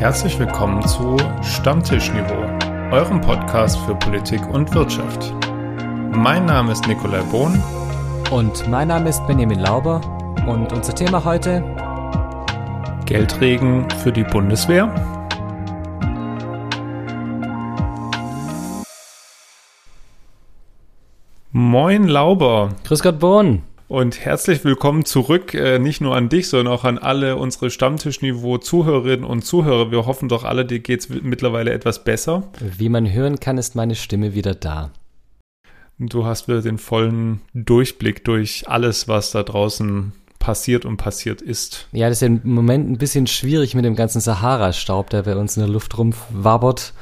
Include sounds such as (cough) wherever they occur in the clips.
Herzlich willkommen zu Stammtischniveau, eurem Podcast für Politik und Wirtschaft. Mein Name ist Nikolai Bohn. Und mein Name ist Benjamin Lauber. Und unser Thema heute? Geldregen für die Bundeswehr. Moin Lauber. Grüß Gott Bohn. Und herzlich willkommen zurück, äh, nicht nur an dich, sondern auch an alle unsere Stammtischniveau-Zuhörerinnen und Zuhörer. Wir hoffen doch alle, dir geht's mittlerweile etwas besser. Wie man hören kann, ist meine Stimme wieder da. Du hast wieder den vollen Durchblick durch alles, was da draußen passiert und passiert ist. Ja, das ist ja im Moment ein bisschen schwierig mit dem ganzen Sahara-Staub, der bei uns in der Luft rumwabert.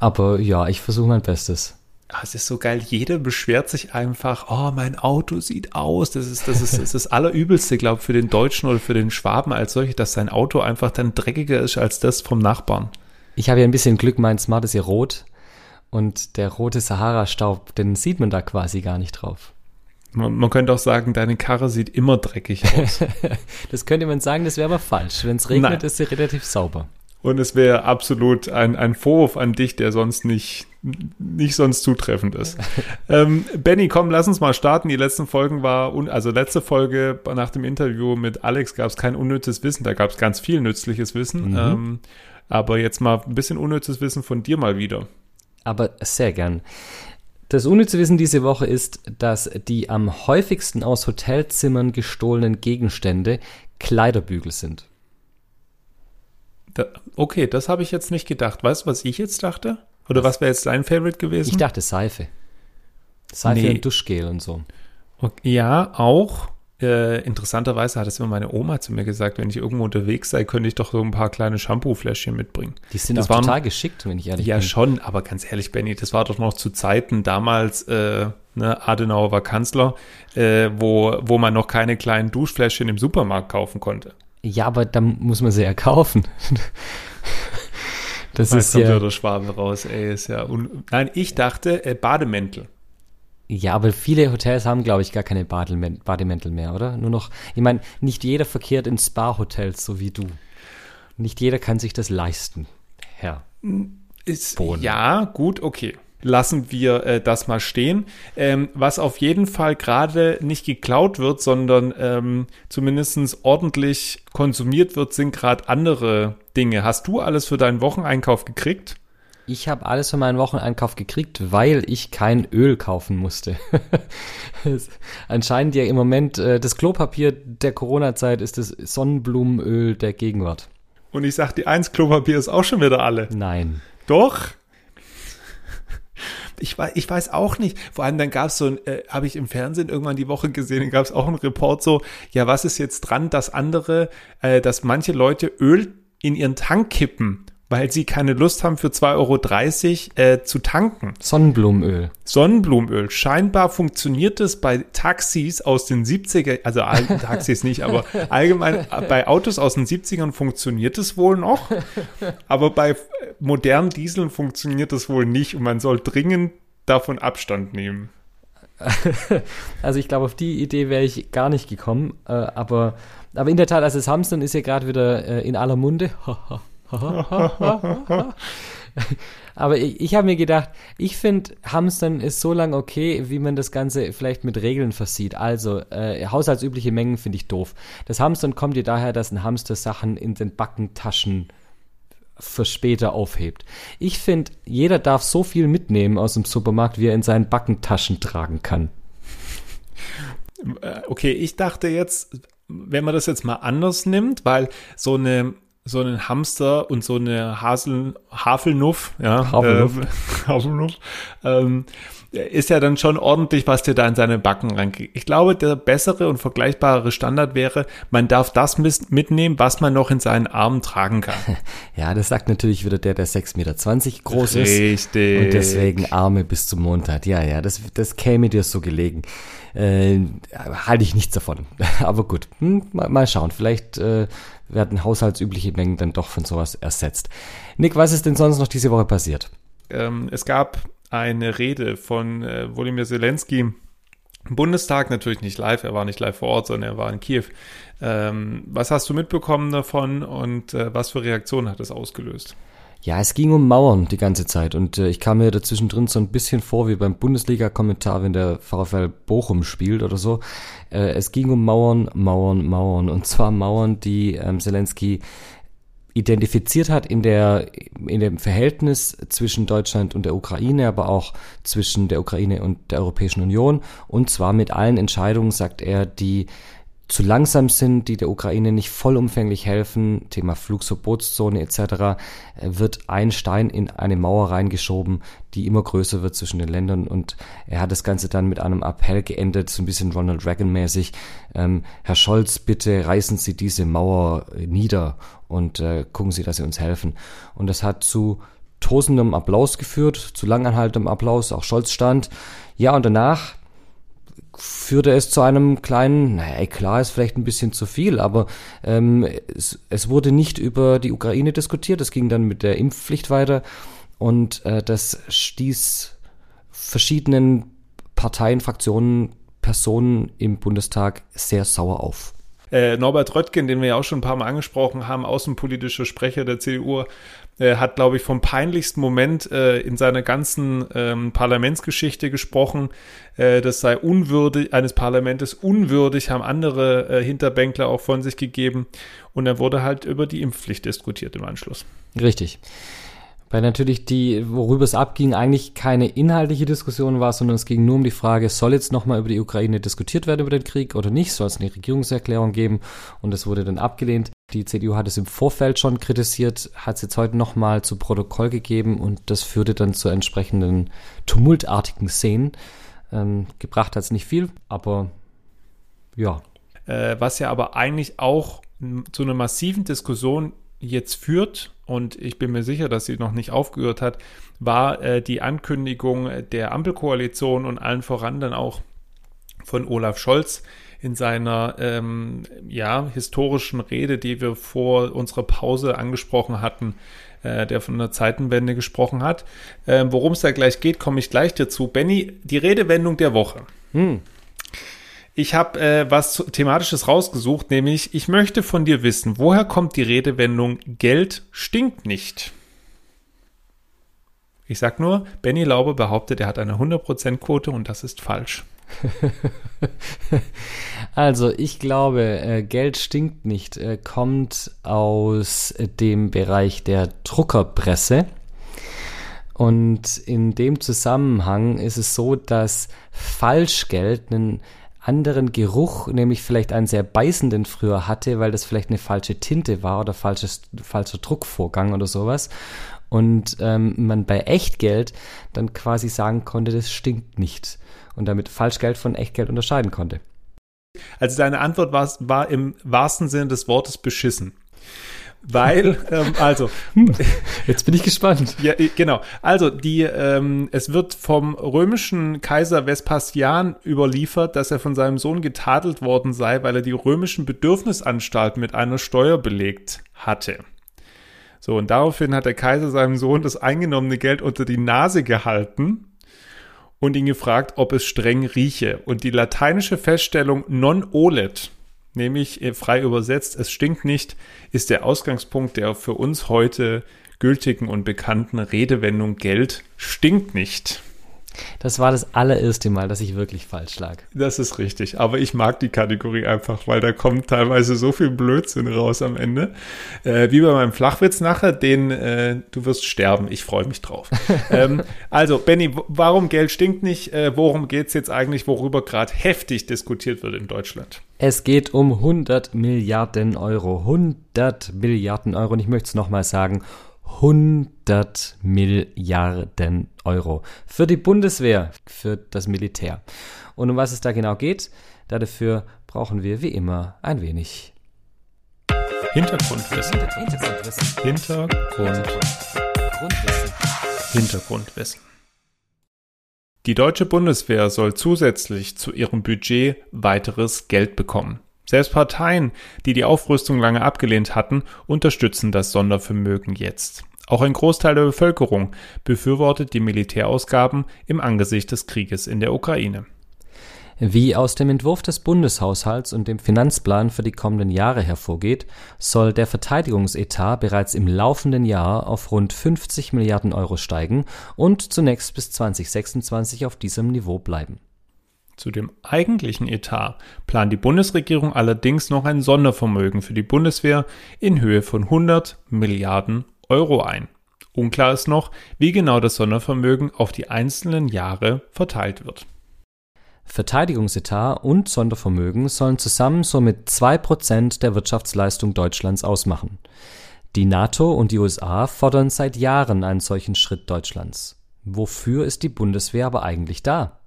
Aber ja, ich versuche mein Bestes. Ah, es ist so geil, jeder beschwert sich einfach, oh, mein Auto sieht aus. Das ist das, ist, das, ist das Allerübelste, glaube ich, für den Deutschen oder für den Schwaben als solche, dass sein Auto einfach dann dreckiger ist als das vom Nachbarn. Ich habe ja ein bisschen Glück, mein Smart ist ja rot. Und der rote Sahara-Staub, den sieht man da quasi gar nicht drauf. Man, man, könnte auch sagen, deine Karre sieht immer dreckig aus. (laughs) das könnte man sagen, das wäre aber falsch. Wenn es regnet, Nein. ist sie relativ sauber. Und es wäre absolut ein, ein Vorwurf an dich, der sonst nicht, nicht sonst zutreffend ist. ähm, Benny, komm, lass uns mal starten. Die letzten Folgen war, also letzte Folge nach dem Interview mit Alex gab es kein unnützes Wissen, da gab es ganz viel nützliches Wissen. Mhm. Ähm, aber jetzt mal ein bisschen unnützes Wissen von dir mal wieder. Aber sehr gern. Das unnütze Wissen diese Woche ist, dass die am häufigsten aus Hotelzimmern gestohlenen Gegenstände Kleiderbügel sind. Da, okay, das habe ich jetzt nicht gedacht. Weißt du, was ich jetzt dachte? Oder was, wäre jetzt dein Favorite gewesen? Ich dachte Seife. Seife nee. und Duschgel und so. Okay, ja, auch. Äh, interessanterweise hat es immer meine Oma zu mir gesagt, wenn ich irgendwo unterwegs sei, könnte ich doch so ein paar kleine Shampoo-Fläschchen mitbringen. Die sind das auch waren, total geschickt, wenn ich ehrlich ja, bin. Ja, schon, aber ganz ehrlich, Benny, das war doch noch zu Zeiten damals, äh, ne, Adenauer war Kanzler, äh, wo, wo man noch keine kleinen Duschfläschchen im Supermarkt kaufen konnte. Ja, aber dann muss man sie ja kaufen. Das Meist ist kommt ja der Schwabe raus, ey, ist ja Nein, ich dachte äh, Bademäntel. Ja, aber viele Hotels haben, glaube ich, gar keine Bademäntel mehr, oder? Nur noch, ich meine, nicht jeder verkehrt in Spa-Hotels, so wie du. Nicht jeder kann sich das leisten, Herr. Ist, ja, gut, okay lassen wir äh, das mal stehen. Ähm, was auf jeden Fall gerade nicht geklaut wird, sondern ähm, zumindest ordentlich konsumiert wird, sind gerade andere Dinge. Hast du alles für deinen Wocheneinkauf gekriegt? Ich habe alles für meinen Wocheneinkauf gekriegt, weil ich kein Öl kaufen musste. (laughs) Anscheinend ja im Moment äh, das Klopapier der Corona-Zeit ist das Sonnenblumenöl der Gegenwart. Und ich sag, die eins Klopapier ist auch schon wieder alle. Nein. Doch? Ich weiß, ich weiß auch nicht. Vor allem dann gab es so ein, äh, habe ich im Fernsehen irgendwann die Woche gesehen, dann gab es auch einen Report so, ja, was ist jetzt dran, dass andere, äh, dass manche Leute Öl in ihren Tank kippen weil sie keine Lust haben, für 2,30 Euro äh, zu tanken. Sonnenblumenöl. Sonnenblumenöl. Scheinbar funktioniert es bei Taxis aus den 70er, also (laughs) Taxis nicht, aber allgemein bei Autos aus den 70ern funktioniert es wohl noch. Aber bei modernen Dieseln funktioniert es wohl nicht und man soll dringend davon Abstand nehmen. (laughs) Also ich glaube, auf die Idee wäre ich gar nicht gekommen. Äh, aber, aber in der Tat, also Hamstern ist ja gerade wieder äh, in aller Munde. (laughs) (laughs) Aber ich, ich habe mir gedacht, ich finde, Hamstern ist so lang okay, wie man das Ganze vielleicht mit Regeln versieht. Also, äh, haushaltsübliche Mengen finde ich doof. Das Hamstern kommt dir daher, dass ein Hamster Sachen in den Backentaschen für später aufhebt. Ich finde, jeder darf so viel mitnehmen aus dem Supermarkt, wie er in seinen Backentaschen tragen kann. Äh, okay, ich dachte jetzt, wenn man das jetzt mal anders nimmt, weil so eine so einen Hamster und so eine Hasel, Havelnuff, ja, Havelnuff, äh, Havelnuff ähm, (laughs) ist ja dann schon ordentlich, was dir da in seine Backen reinkriegt. Ich glaube, der bessere und vergleichbare Standard wäre, man darf das mitnehmen, was man noch in seinen Armen tragen kann. (laughs) Ja, das sagt natürlich wieder der, der 6,20 Meter groß Richtig. ist. Und deswegen Arme bis zum Mond hat. Ja, ja, das, das käme dir so gelegen. Äh, halte ich nichts davon. (laughs) Aber gut, hm, mal, mal, schauen. Vielleicht äh, werden haushaltsübliche Mengen dann doch von sowas ersetzt. Nick, was ist denn sonst noch diese Woche passiert? Ähm, es gab eine Rede von äh, Volodymyr Zelensky im Bundestag, natürlich nicht live, er war nicht live vor Ort, sondern er war in Kiew. Ähm, was hast du mitbekommen davon und äh, was für Reaktionen hat es ausgelöst? Ja, es ging um Mauern die ganze Zeit und äh, ich kam mir dazwischen drin so ein bisschen vor wie beim Bundesliga-Kommentar, wenn der VfL Bochum spielt oder so. Äh, es ging um Mauern, Mauern, Mauern und zwar Mauern, die ähm, Zelensky identifiziert hat in der in dem Verhältnis zwischen Deutschland und der Ukraine, aber auch zwischen der Ukraine und der Europäischen Union. Und zwar mit allen Entscheidungen, sagt er, die zu langsam sind, die der Ukraine nicht vollumfänglich helfen, Thema Flugverbotszone etc., äh, wird ein Stein in eine Mauer reingeschoben, die immer größer wird zwischen den Ländern. Und er hat das Ganze dann mit einem Appell geendet, so ein bisschen Ronald Reagan mäßig, ähm, Herr Scholz, bitte reißen Sie diese Mauer nieder und äh, gucken Sie, dass Sie uns helfen. Und das hat zu tosendem Applaus geführt, zu langanhaltendem Applaus, auch Scholz stand. Ja, und danach führte es zu einem kleinen, naja, klar ist vielleicht ein bisschen zu viel, aber ähm, es, es wurde nicht über die Ukraine diskutiert, es ging dann mit der Impfpflicht weiter und äh, das stieß verschiedenen Parteien, Fraktionen, Personen im Bundestag sehr sauer auf. Äh, Norbert Röttgen, den wir ja auch schon ein paar Mal angesprochen haben, außenpolitischer Sprecher der CDU, äh, hat, glaube ich, vom peinlichsten Moment äh, in seiner ganzen ähm, Parlamentsgeschichte gesprochen. Äh, das sei unwürdig, eines Parlamentes unwürdig, haben andere äh, Hinterbänkler auch von sich gegeben. Und er wurde halt über die Impfpflicht diskutiert im Anschluss. Richtig. Weil natürlich die, worüber es abging, eigentlich keine inhaltliche Diskussion war, sondern es ging nur um die Frage, soll jetzt nochmal über die Ukraine diskutiert werden, über den Krieg oder nicht? Soll es eine Regierungserklärung geben? Und das wurde dann abgelehnt. Die CDU hat es im Vorfeld schon kritisiert, hat es jetzt heute nochmal zu Protokoll gegeben und das führte dann zu entsprechenden tumultartigen Szenen. Ähm, gebracht hat es nicht viel, aber ja. Äh, was ja aber eigentlich auch zu einer massiven Diskussion jetzt führt, und ich bin mir sicher, dass sie noch nicht aufgehört hat, war äh, die Ankündigung der Ampelkoalition und allen voran dann auch von Olaf Scholz in seiner ähm, ja, historischen Rede, die wir vor unserer Pause angesprochen hatten, äh, der von der Zeitenwende gesprochen hat. Ähm, Worum es da gleich geht, komme ich gleich dazu. Benny, die Redewendung der Woche. Hm. Ich habe äh, was thematisches rausgesucht, nämlich ich möchte von dir wissen, woher kommt die Redewendung Geld stinkt nicht? Ich sag nur, Benny Laube behauptet, er hat eine 100% Quote und das ist falsch. (laughs) also, ich glaube, äh, Geld stinkt nicht, äh, kommt aus dem Bereich der Druckerpresse. Und in dem Zusammenhang ist es so, dass Falschgeld einen anderen Geruch, nämlich vielleicht einen sehr beißenden früher hatte, weil das vielleicht eine falsche Tinte war oder falsches, falscher Druckvorgang oder sowas. Und ähm, man bei Echtgeld dann quasi sagen konnte, das stinkt nicht. Und damit Falschgeld von Echtgeld unterscheiden konnte. Also deine Antwort war, war im wahrsten Sinne des Wortes beschissen. Weil, ähm, also. Jetzt bin ich gespannt. (laughs) Ja, genau. Also, die, ähm, es wird vom römischen Kaiser Vespasian überliefert, dass er von seinem Sohn getadelt worden sei, weil er die römischen Bedürfnisanstalten mit einer Steuer belegt hatte. So, und daraufhin hat der Kaiser seinem Sohn das eingenommene Geld unter die Nase gehalten und ihn gefragt, ob es streng rieche. Und die lateinische Feststellung non olet nämlich äh, frei übersetzt, es stinkt nicht, ist der Ausgangspunkt der für uns heute gültigen und bekannten Redewendung Geld stinkt nicht. Das war das allererste Mal, dass ich wirklich falsch lag. Das ist richtig. Aber ich mag die Kategorie einfach, weil da kommt teilweise so viel Blödsinn raus am Ende. Äh, wie bei meinem Flachwitz nachher, den äh, du wirst sterben. Ich freue mich drauf. (laughs) ähm, also, Benny, warum Geld stinkt nicht? Äh, worum geht es jetzt eigentlich, worüber gerade heftig diskutiert wird in Deutschland? Es geht um 100 Milliarden Euro. 100 Milliarden Euro. Und ich möchte es nochmal sagen. 100 Milliarden Euro für die Bundeswehr, für das Militär. Und um was es da genau geht, dafür brauchen wir wie immer ein wenig Hintergrundwissen. Hintergrundwissen. Hintergrundwissen. Hintergrundwissen. Die deutsche Bundeswehr soll zusätzlich zu ihrem Budget weiteres Geld bekommen. Selbst Parteien, die die Aufrüstung lange abgelehnt hatten, unterstützen das Sondervermögen jetzt. Auch ein Großteil der Bevölkerung befürwortet die Militärausgaben im Angesicht des Krieges in der Ukraine. Wie aus dem Entwurf des Bundeshaushalts und dem Finanzplan für die kommenden Jahre hervorgeht, soll der Verteidigungsetat bereits im laufenden Jahr auf rund 50 Milliarden Euro steigen und zunächst bis 2026 auf diesem Niveau bleiben. Zu dem eigentlichen Etat plant die Bundesregierung allerdings noch ein Sondervermögen für die Bundeswehr in Höhe von 100 Milliarden Euro ein. Unklar ist noch, wie genau das Sondervermögen auf die einzelnen Jahre verteilt wird. Verteidigungsetat und Sondervermögen sollen zusammen somit zwei Prozent der Wirtschaftsleistung Deutschlands ausmachen. Die NATO und die USA fordern seit Jahren einen solchen Schritt Deutschlands. Wofür ist die Bundeswehr aber eigentlich da?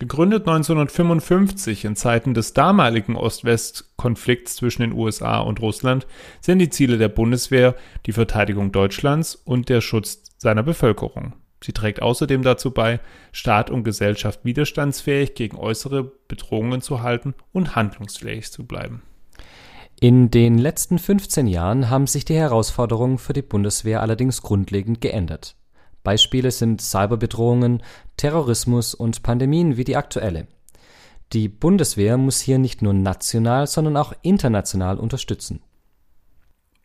Gegründet 1955 in Zeiten des damaligen Ost-West-Konflikts zwischen den USA und Russland sind die Ziele der Bundeswehr die Verteidigung Deutschlands und der Schutz seiner Bevölkerung. Sie trägt außerdem dazu bei, Staat und Gesellschaft widerstandsfähig gegen äußere Bedrohungen zu halten und handlungsfähig zu bleiben. In den letzten 15 Jahren haben sich die Herausforderungen für die Bundeswehr allerdings grundlegend geändert. Beispiele sind Cyberbedrohungen, Terrorismus und Pandemien wie die aktuelle. Die Bundeswehr muss hier nicht nur national, sondern auch international unterstützen.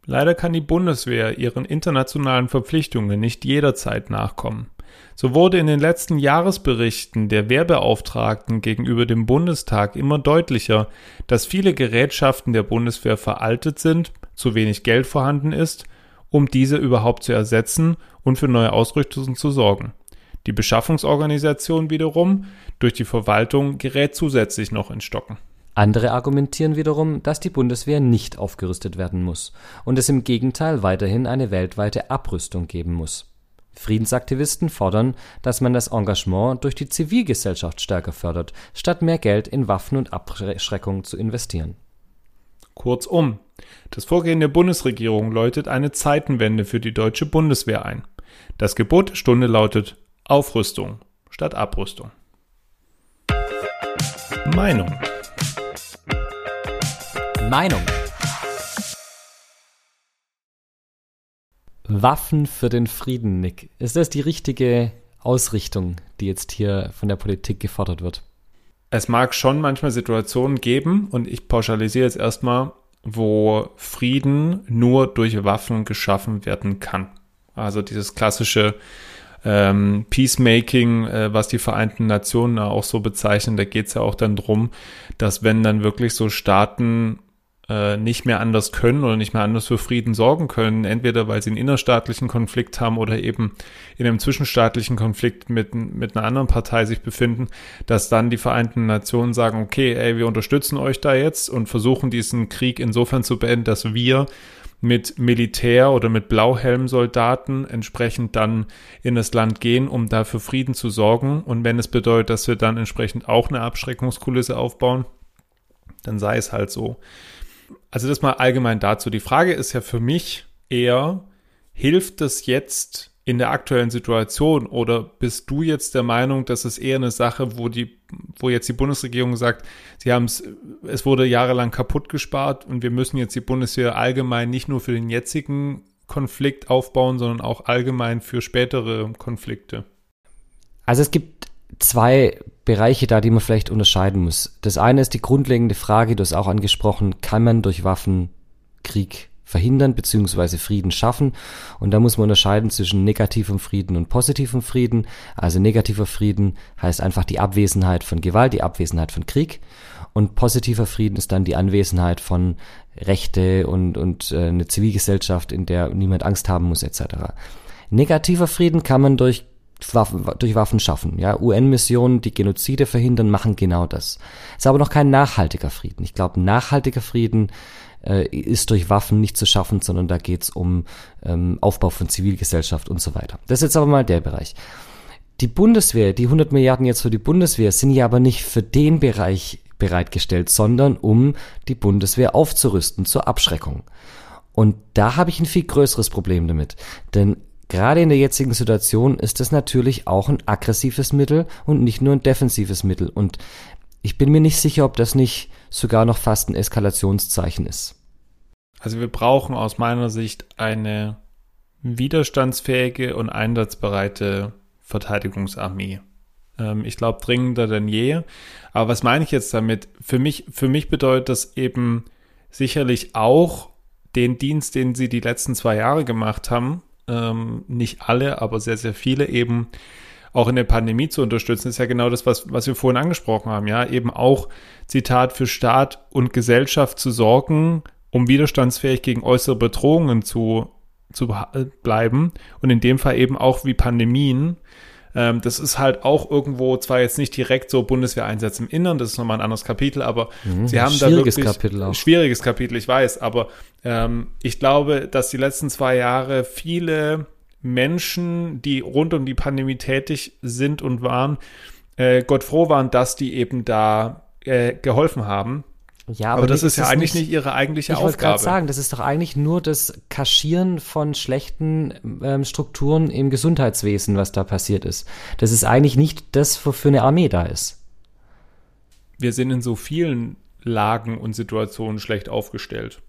Leider kann die Bundeswehr ihren internationalen Verpflichtungen nicht jederzeit nachkommen. So wurde in den letzten Jahresberichten der Wehrbeauftragten gegenüber dem Bundestag immer deutlicher, dass viele Gerätschaften der Bundeswehr veraltet sind, zu wenig Geld vorhanden ist, um diese überhaupt zu ersetzen und für neue Ausrüstungen zu sorgen. Die Beschaffungsorganisation wiederum durch die Verwaltung gerät zusätzlich noch in Stocken. Andere argumentieren wiederum, dass die Bundeswehr nicht aufgerüstet werden muss und es im Gegenteil weiterhin eine weltweite Abrüstung geben muss. Friedensaktivisten fordern, dass man das Engagement durch die Zivilgesellschaft stärker fördert, statt mehr Geld in Waffen und Abschreckung zu investieren. Kurzum, das Vorgehen der Bundesregierung läutet eine Zeitenwende für die deutsche Bundeswehr ein. Das Gebot der Stunde lautet Aufrüstung statt Abrüstung. Meinung Meinung. Waffen für den Frieden, Nick. Ist das die richtige Ausrichtung, die jetzt hier von der Politik gefordert wird? Es mag schon manchmal Situationen geben, und ich pauschalisiere jetzt erstmal, wo Frieden nur durch Waffen geschaffen werden kann. Also dieses klassische ähm, Peacemaking, äh, was die Vereinten Nationen auch so bezeichnen, da geht es ja auch dann drum, dass wenn dann wirklich so Staaten äh, nicht mehr anders können oder nicht mehr anders für Frieden sorgen können, entweder weil sie einen innerstaatlichen Konflikt haben oder eben in einem zwischenstaatlichen Konflikt mit, mit einer anderen Partei sich befinden, dass dann die Vereinten Nationen sagen, okay, ey, wir unterstützen euch da jetzt und versuchen diesen Krieg insofern zu beenden, dass wir mit Militär oder mit Blauhelmsoldaten entsprechend dann in das Land gehen, um dafür Frieden zu sorgen. Und wenn es bedeutet, dass wir dann entsprechend auch eine Abschreckungskulisse aufbauen, dann sei es halt so. Also das mal allgemein dazu. Die Frage ist ja für mich eher, hilft das jetzt in der aktuellen Situation oder bist du jetzt der Meinung, dass es eher eine Sache, wo die, wo jetzt die Bundesregierung sagt, sie haben es, es wurde jahrelang kaputt gespart und wir müssen jetzt die Bundeswehr allgemein nicht nur für den jetzigen Konflikt aufbauen, sondern auch allgemein für spätere Konflikte? Also es gibt zwei Bereiche da, die man vielleicht unterscheiden muss. Das eine ist die grundlegende Frage, du hast auch angesprochen, kann man durch Waffen Krieg verhindern bzw. Frieden schaffen. Und da muss man unterscheiden zwischen negativem Frieden und positivem Frieden. Also negativer Frieden heißt einfach die Abwesenheit von Gewalt, die Abwesenheit von Krieg. Und positiver Frieden ist dann die Anwesenheit von Rechte und, und äh, eine Zivilgesellschaft, in der niemand Angst haben muss, etc. Negativer Frieden kann man durch Waffen, durch Waffen schaffen. Ja, UN-Missionen, die Genozide verhindern, machen genau das. Ist aber noch kein nachhaltiger Frieden. Ich glaube, nachhaltiger Frieden äh, ist durch Waffen nicht zu schaffen, sondern da geht's um ähm, Aufbau von Zivilgesellschaft und so weiter. Das ist jetzt aber mal der Bereich. Die Bundeswehr, die 100 Milliarden jetzt für die Bundeswehr, sind ja aber nicht für den Bereich bereitgestellt, sondern um die Bundeswehr aufzurüsten zur Abschreckung. Und da habe ich ein viel größeres Problem damit. Denn Gerade in der jetzigen Situation ist es natürlich auch ein aggressives Mittel und nicht nur ein defensives Mittel. Und ich bin mir nicht sicher, ob das nicht sogar noch fast ein Eskalationszeichen ist. Also wir brauchen aus meiner Sicht eine widerstandsfähige und einsatzbereite Verteidigungsarmee. Ähm, ich glaube, dringender denn je. Aber was meine ich jetzt damit? Für mich, für mich bedeutet das eben sicherlich auch den Dienst, den sie die letzten zwei Jahre gemacht haben, ähm, nicht alle, aber sehr, sehr viele eben auch in der Pandemie zu unterstützen, ist ja genau das, was, was wir vorhin angesprochen haben, ja, eben auch, Zitat, für Staat und Gesellschaft zu sorgen, um widerstandsfähig gegen äußere Bedrohungen zu, zu bleiben. Und in dem Fall eben auch wie Pandemien ähm, das ist halt auch irgendwo zwar jetzt nicht direkt so Bundeswehreinsatz im Innern, das ist nochmal ein anderes Kapitel, aber mhm, sie haben da wirklich Kapitel auch. schwieriges Kapitel, ich weiß, aber ähm, ich glaube, dass die letzten zwei Jahre viele Menschen, die rund um die Pandemie tätig sind und waren, äh, Gott froh waren, dass die eben da äh, geholfen haben. Ja, aber, aber das ist ja eigentlich nicht, nicht ihre eigentliche ich Aufgabe. Ich wollte gerade sagen, das ist doch eigentlich nur das Kaschieren von schlechten ähm, Strukturen im Gesundheitswesen, was da passiert ist. Das ist eigentlich nicht das, wofür eine Armee da ist. Wir sind in so vielen Lagen und Situationen schlecht aufgestellt.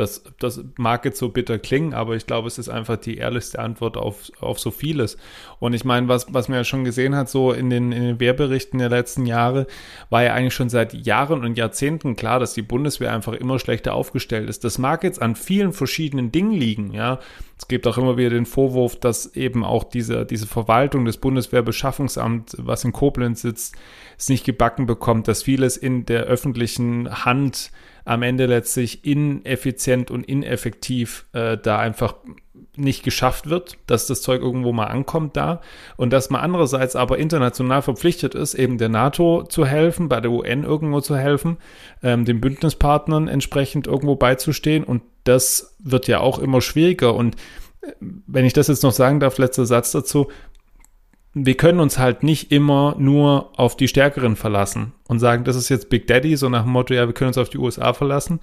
Das, das mag jetzt so bitter klingen, aber ich glaube, es ist einfach die ehrlichste Antwort auf, auf so vieles. Und ich meine, was, was man ja schon gesehen hat, so in den, in den Wehrberichten der letzten Jahre, war ja eigentlich schon seit Jahren und Jahrzehnten klar, dass die Bundeswehr einfach immer schlechter aufgestellt ist. Das mag jetzt an vielen verschiedenen Dingen liegen, ja. Es gibt auch immer wieder den Vorwurf, dass eben auch diese, diese Verwaltung des Bundeswehrbeschaffungsamts, was in Koblenz sitzt, es nicht gebacken bekommt, dass vieles in der öffentlichen Hand am Ende letztlich ineffizient und ineffektiv äh, da einfach nicht geschafft wird, dass das Zeug irgendwo mal ankommt da. Und dass man andererseits aber international verpflichtet ist, eben der NATO zu helfen, bei der UN irgendwo zu helfen, ähm, den Bündnispartnern entsprechend irgendwo beizustehen. Und das wird ja auch immer schwieriger. Und äh, wenn ich das jetzt noch sagen darf, letzter Satz dazu, wir können uns halt nicht immer nur auf die Stärkeren verlassen und sagen, das ist jetzt Big Daddy, so nach dem Motto, ja, wir können uns auf die USA verlassen,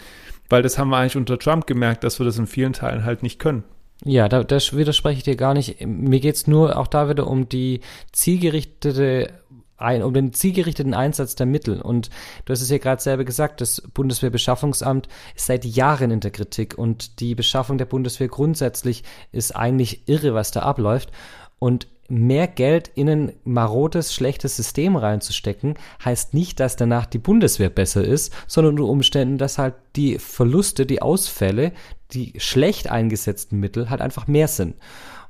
weil das haben wir eigentlich unter Trump gemerkt, dass wir das in vielen Teilen halt nicht können. Ja, da, da widerspreche ich dir gar nicht. Mir geht's nur auch da wieder um die zielgerichtete ein, um den zielgerichteten Einsatz der Mittel. Und du hast es ja gerade selber gesagt, das Bundeswehrbeschaffungsamt ist seit Jahren in der Kritik und die Beschaffung der Bundeswehr grundsätzlich ist eigentlich irre, was da abläuft. Und mehr Geld in ein marodes, schlechtes System reinzustecken, heißt nicht, dass danach die Bundeswehr besser ist, sondern unter Umständen, dass halt die Verluste, die Ausfälle, die schlecht eingesetzten Mittel halt einfach mehr sind.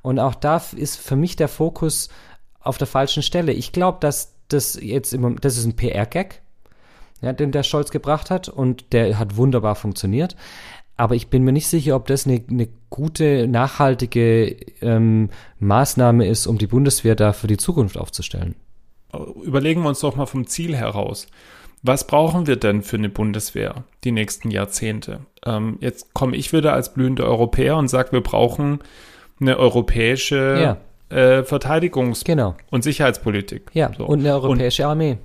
Und auch da ist für mich der Fokus auf der falschen Stelle. Ich glaube, dass das jetzt immer, das ist ein PR-Gag, ja, den der Scholz gebracht hat und der hat wunderbar funktioniert. Aber ich bin mir nicht sicher, ob das eine, eine gute, nachhaltige ähm, Maßnahme ist, um die Bundeswehr da für die Zukunft aufzustellen. Überlegen wir uns doch mal vom Ziel heraus. Was brauchen wir denn für eine Bundeswehr die nächsten Jahrzehnte? Ähm, jetzt komme ich wieder als blühender Europäer und sage, wir brauchen eine europäische ja. äh, Verteidigungs- genau. und Sicherheitspolitik. Ja, so. und eine europäische und, Armee.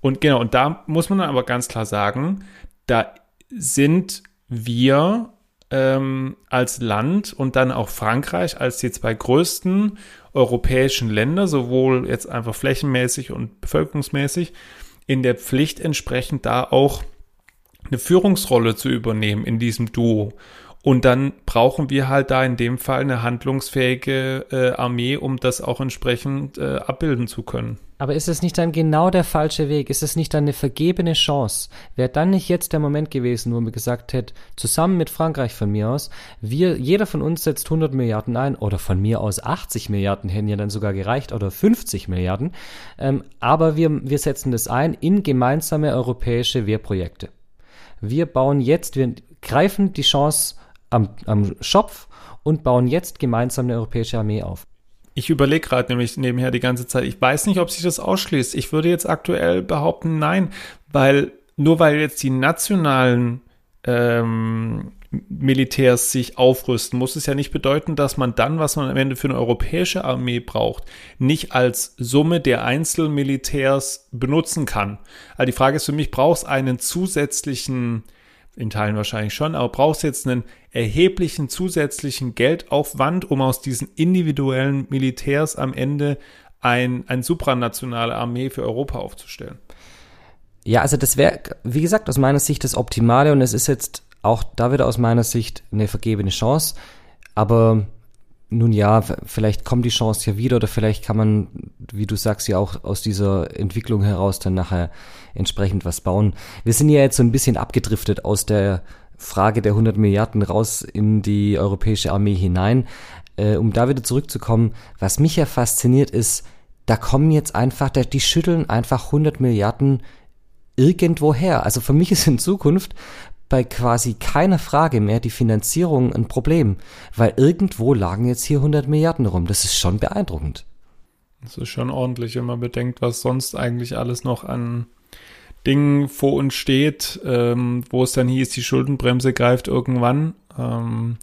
Und genau, und da muss man dann aber ganz klar sagen, da sind wir ähm, als Land und dann auch Frankreich als die zwei größten europäischen Länder, sowohl jetzt einfach flächenmäßig und bevölkerungsmäßig, in der Pflicht entsprechend da auch eine Führungsrolle zu übernehmen in diesem Duo. Und dann brauchen wir halt da in dem Fall eine handlungsfähige äh, Armee, um das auch entsprechend äh, abbilden zu können. Aber ist es nicht dann genau der falsche Weg? Ist es nicht dann eine vergebene Chance? Wäre dann nicht jetzt der Moment gewesen, wo man gesagt hätte, zusammen mit Frankreich von mir aus, wir, jeder von uns setzt 100 Milliarden ein oder von mir aus 80 Milliarden hätten ja dann sogar gereicht oder 50 Milliarden. Ähm, aber wir, wir setzen das ein in gemeinsame europäische Wehrprojekte. Wir bauen jetzt, wir greifen die Chance am, am Schopf und bauen jetzt gemeinsam eine europäische Armee auf. Ich überlege gerade nämlich nebenher die ganze Zeit. Ich weiß nicht, ob sich das ausschließt. Ich würde jetzt aktuell behaupten, nein, weil nur weil jetzt die nationalen ähm, Militärs sich aufrüsten, muss es ja nicht bedeuten, dass man dann, was man am Ende für eine europäische Armee braucht, nicht als Summe der Einzelmilitärs benutzen kann. Also die Frage ist für mich, brauchst einen zusätzlichen in Teilen wahrscheinlich schon, aber brauchst jetzt einen erheblichen zusätzlichen Geldaufwand, um aus diesen individuellen Militärs am Ende ein, ein supranationale Armee für Europa aufzustellen. Ja, also das wäre, wie gesagt, aus meiner Sicht das Optimale und es ist jetzt auch da wieder aus meiner Sicht eine vergebene Chance. Aber nun ja, vielleicht kommt die Chance ja wieder oder vielleicht kann man, wie du sagst, ja auch aus dieser Entwicklung heraus dann nachher entsprechend was bauen. Wir sind ja jetzt so ein bisschen abgedriftet aus der Frage der 100 Milliarden raus in die europäische Armee hinein. Äh, um da wieder zurückzukommen, was mich ja fasziniert ist, da kommen jetzt einfach, die schütteln einfach 100 Milliarden irgendwo her. Also für mich ist in Zukunft bei quasi keiner Frage mehr die Finanzierung ein Problem, weil irgendwo lagen jetzt hier 100 Milliarden rum. Das ist schon beeindruckend. Das ist schon ordentlich, wenn man bedenkt, was sonst eigentlich alles noch an Dingen vor uns steht, ähm, wo es dann hieß, die Schuldenbremse greift irgendwann. Ähm,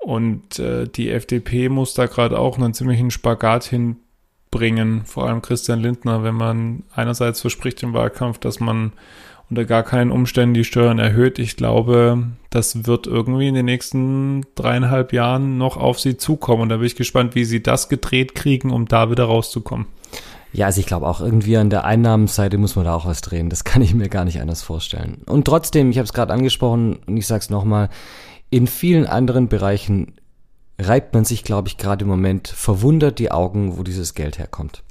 und äh, die FDP muss da gerade auch einen ziemlichen Spagat hinbringen, vor allem Christian Lindner, wenn man einerseits verspricht im Wahlkampf, dass man unter gar keinen Umständen die Steuern erhöht. Ich glaube, das wird irgendwie in den nächsten dreieinhalb Jahren noch auf sie zukommen. Und da bin ich gespannt, wie sie das gedreht kriegen, um da wieder rauszukommen. Ja, also ich glaube auch irgendwie an der Einnahmenseite muss man da auch was drehen. Das (laughs) kann ich mir gar nicht anders vorstellen. Und trotzdem, ich habe es gerade angesprochen und ich sage es nochmal, in vielen anderen Bereichen reibt man sich, glaube ich, gerade im Moment verwundert die Augen, wo dieses Geld herkommt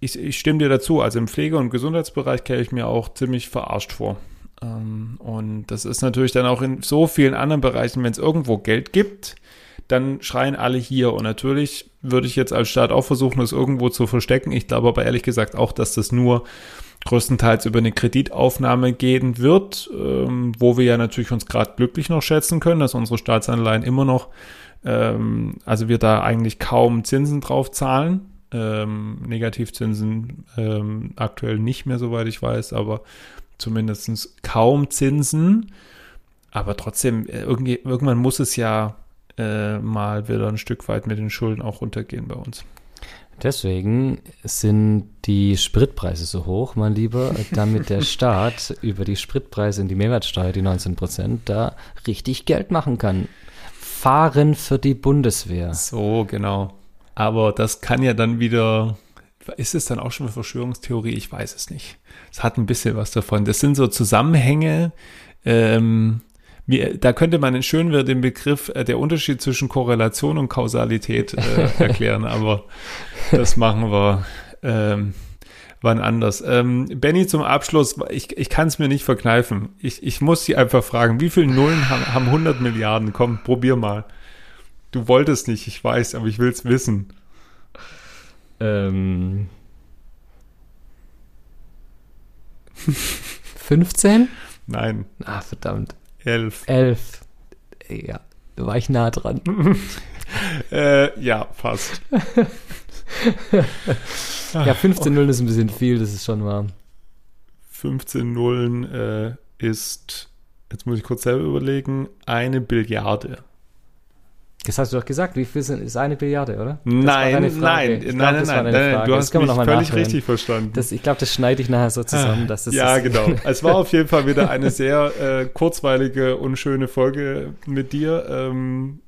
ich, ich stimme dir dazu. Also im Pflege- und Gesundheitsbereich käme ich mir auch ziemlich verarscht vor. Ähm, und das ist natürlich dann auch in so vielen anderen Bereichen, wenn es irgendwo Geld gibt, dann schreien alle hier. Und natürlich würde ich jetzt als Staat auch versuchen, es irgendwo zu verstecken. Ich glaube aber ehrlich gesagt auch, dass das nur größtenteils über eine Kreditaufnahme gehen wird, ähm, wo wir ja natürlich uns gerade glücklich noch schätzen können, dass unsere Staatsanleihen immer noch, ähm, also wir da eigentlich kaum Zinsen drauf zahlen ähm, Negativzinsen ähm, aktuell nicht mehr, soweit ich weiß, aber zumindest kaum Zinsen. Aber trotzdem, äh, irgendwann muss es ja äh, mal wieder ein Stück weit mit den Schulden auch runtergehen bei uns. Deswegen sind die Spritpreise so hoch, mein Lieber, damit der (laughs) Staat über die Spritpreise und die Mehrwertsteuer, die 19 Prozent, da richtig Geld machen kann. Fahren für die Bundeswehr. So, genau. Aber das kann ja dann wieder, ist es dann auch schon eine Verschwörungstheorie? Ich weiß es nicht. Es hat ein bisschen was davon. Das sind so Zusammenhänge, ähm, wie, da könnte man schön wieder den Begriff, äh, der Unterschied zwischen Korrelation und Kausalität äh, (laughs) erklären, aber das machen wir ähm, wann anders. Ähm, Benny, zum Abschluss, ich, ich kann es mir nicht verkneifen. Ich, ich muss Sie einfach fragen, wie viele Nullen haben, haben 100 Milliarden? Komm, probier mal. Du wolltest nicht, ich weiß, aber ich will es wissen. Ähm. (laughs) 15? Nein. Ah, verdammt. 11. 11. Ja, da war ich nah dran. (laughs) äh, ja, fast. (laughs) ja, 15 Nullen ist ein bisschen viel, das ist schon wahr. 15 Nullen äh, ist, jetzt muss ich kurz selber überlegen, eine Billiarde. Das hast du doch gesagt, wie viel sind, ist eine Billiarde, oder? Das nein, nein, glaub, nein, nein, nein, nein, du hast mich völlig nachhören. richtig verstanden. Das, ich glaube, das schneide ich nachher so zusammen. Dass das ja, genau. es war auf jeden Fall wieder eine sehr (laughs) äh, kurzweilige und schöne Folge mit dir. Ähm,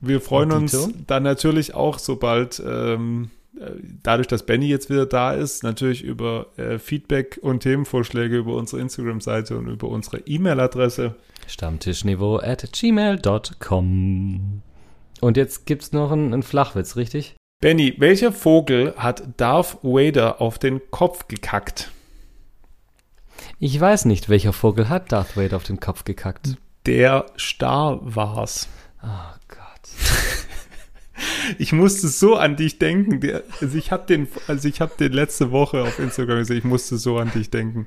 wir freuen uns dann natürlich auch, sobald ähm, äh, dadurch, dass Benny jetzt wieder da ist, natürlich über äh, Feedback und Themenvorschläge über unsere Instagram-Seite und über unsere E-Mail-Adresse. Stammtischniveau at gmail.com. Und jetzt gibt's noch einen, einen Flachwitz, richtig? Benny, welcher Vogel hat Darth Vader auf den Kopf gekackt? Ich weiß nicht, welcher Vogel hat Darth Vader auf den Kopf gekackt. Der Star war's. Oh Gott. (laughs) ich musste so an dich denken. Also ich habe den, also ich habe den letzte Woche auf Instagram gesehen. Ich musste so an dich denken.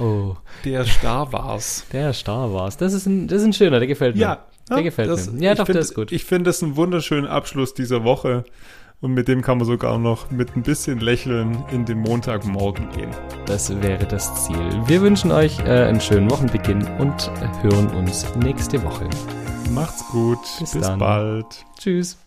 Oh. Der Star war's. Der Star war's. Das ist ein, das ist ein schöner, der gefällt mir. Ja, der ja, gefällt das, mir. Ja, doch, find, der ist gut. Ich finde das einen wunderschönen Abschluss dieser Woche. Und mit dem kann man sogar noch mit ein bisschen Lächeln in den Montagmorgen gehen. Das wäre das Ziel. Wir wünschen euch äh, einen schönen Wochenbeginn und hören uns nächste Woche. Macht's gut. Bis, Bis bald. Tschüss.